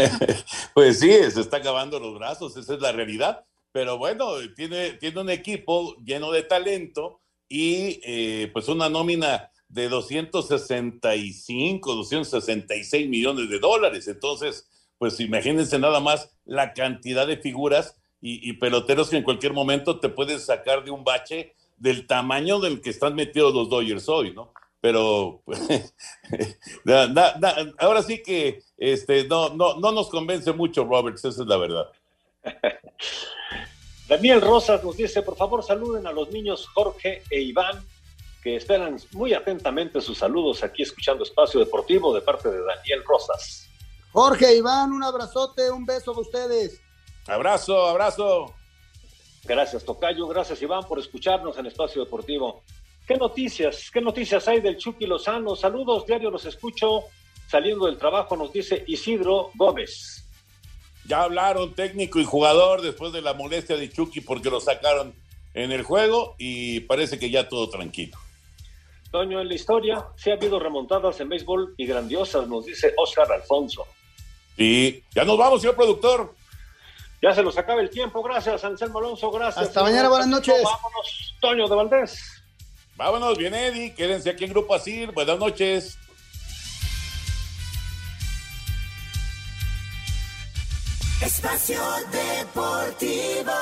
Pues sí, se está acabando los brazos, esa es la realidad. Pero bueno, tiene, tiene un equipo lleno de talento y eh, pues una nómina de 265, 266 millones de dólares. Entonces, pues imagínense nada más la cantidad de figuras y, y peloteros que en cualquier momento te puedes sacar de un bache del tamaño del que están metidos los Dodgers hoy, ¿no? Pero [laughs] pues, na- na- na- ahora sí que este, no, no, no nos convence mucho Roberts, esa es la verdad. [laughs] Daniel Rosas nos dice, por favor saluden a los niños Jorge e Iván, que esperan muy atentamente sus saludos aquí escuchando Espacio Deportivo de parte de Daniel Rosas. Jorge, Iván, un abrazote, un beso a ustedes. Abrazo, abrazo. Gracias, Tocayo. Gracias, Iván, por escucharnos en Espacio Deportivo. ¿Qué noticias? ¿Qué noticias hay del Chucky Lozano? Saludos, diario los escucho. Saliendo del trabajo nos dice Isidro Gómez. Ya hablaron técnico y jugador después de la molestia de Chucky porque lo sacaron en el juego y parece que ya todo tranquilo. Toño, en la historia sí ha habido remontadas en béisbol y grandiosas, nos dice Oscar Alfonso. Sí, ya nos vamos, señor productor. Ya se nos acaba el tiempo. Gracias, Anselmo Alonso. Gracias. Hasta mañana, buenas noches. Vámonos, Toño de Valdés. Vámonos, bien, Eddie. Quédense aquí en Grupo Asir. Buenas noches. Espacio Deportivo.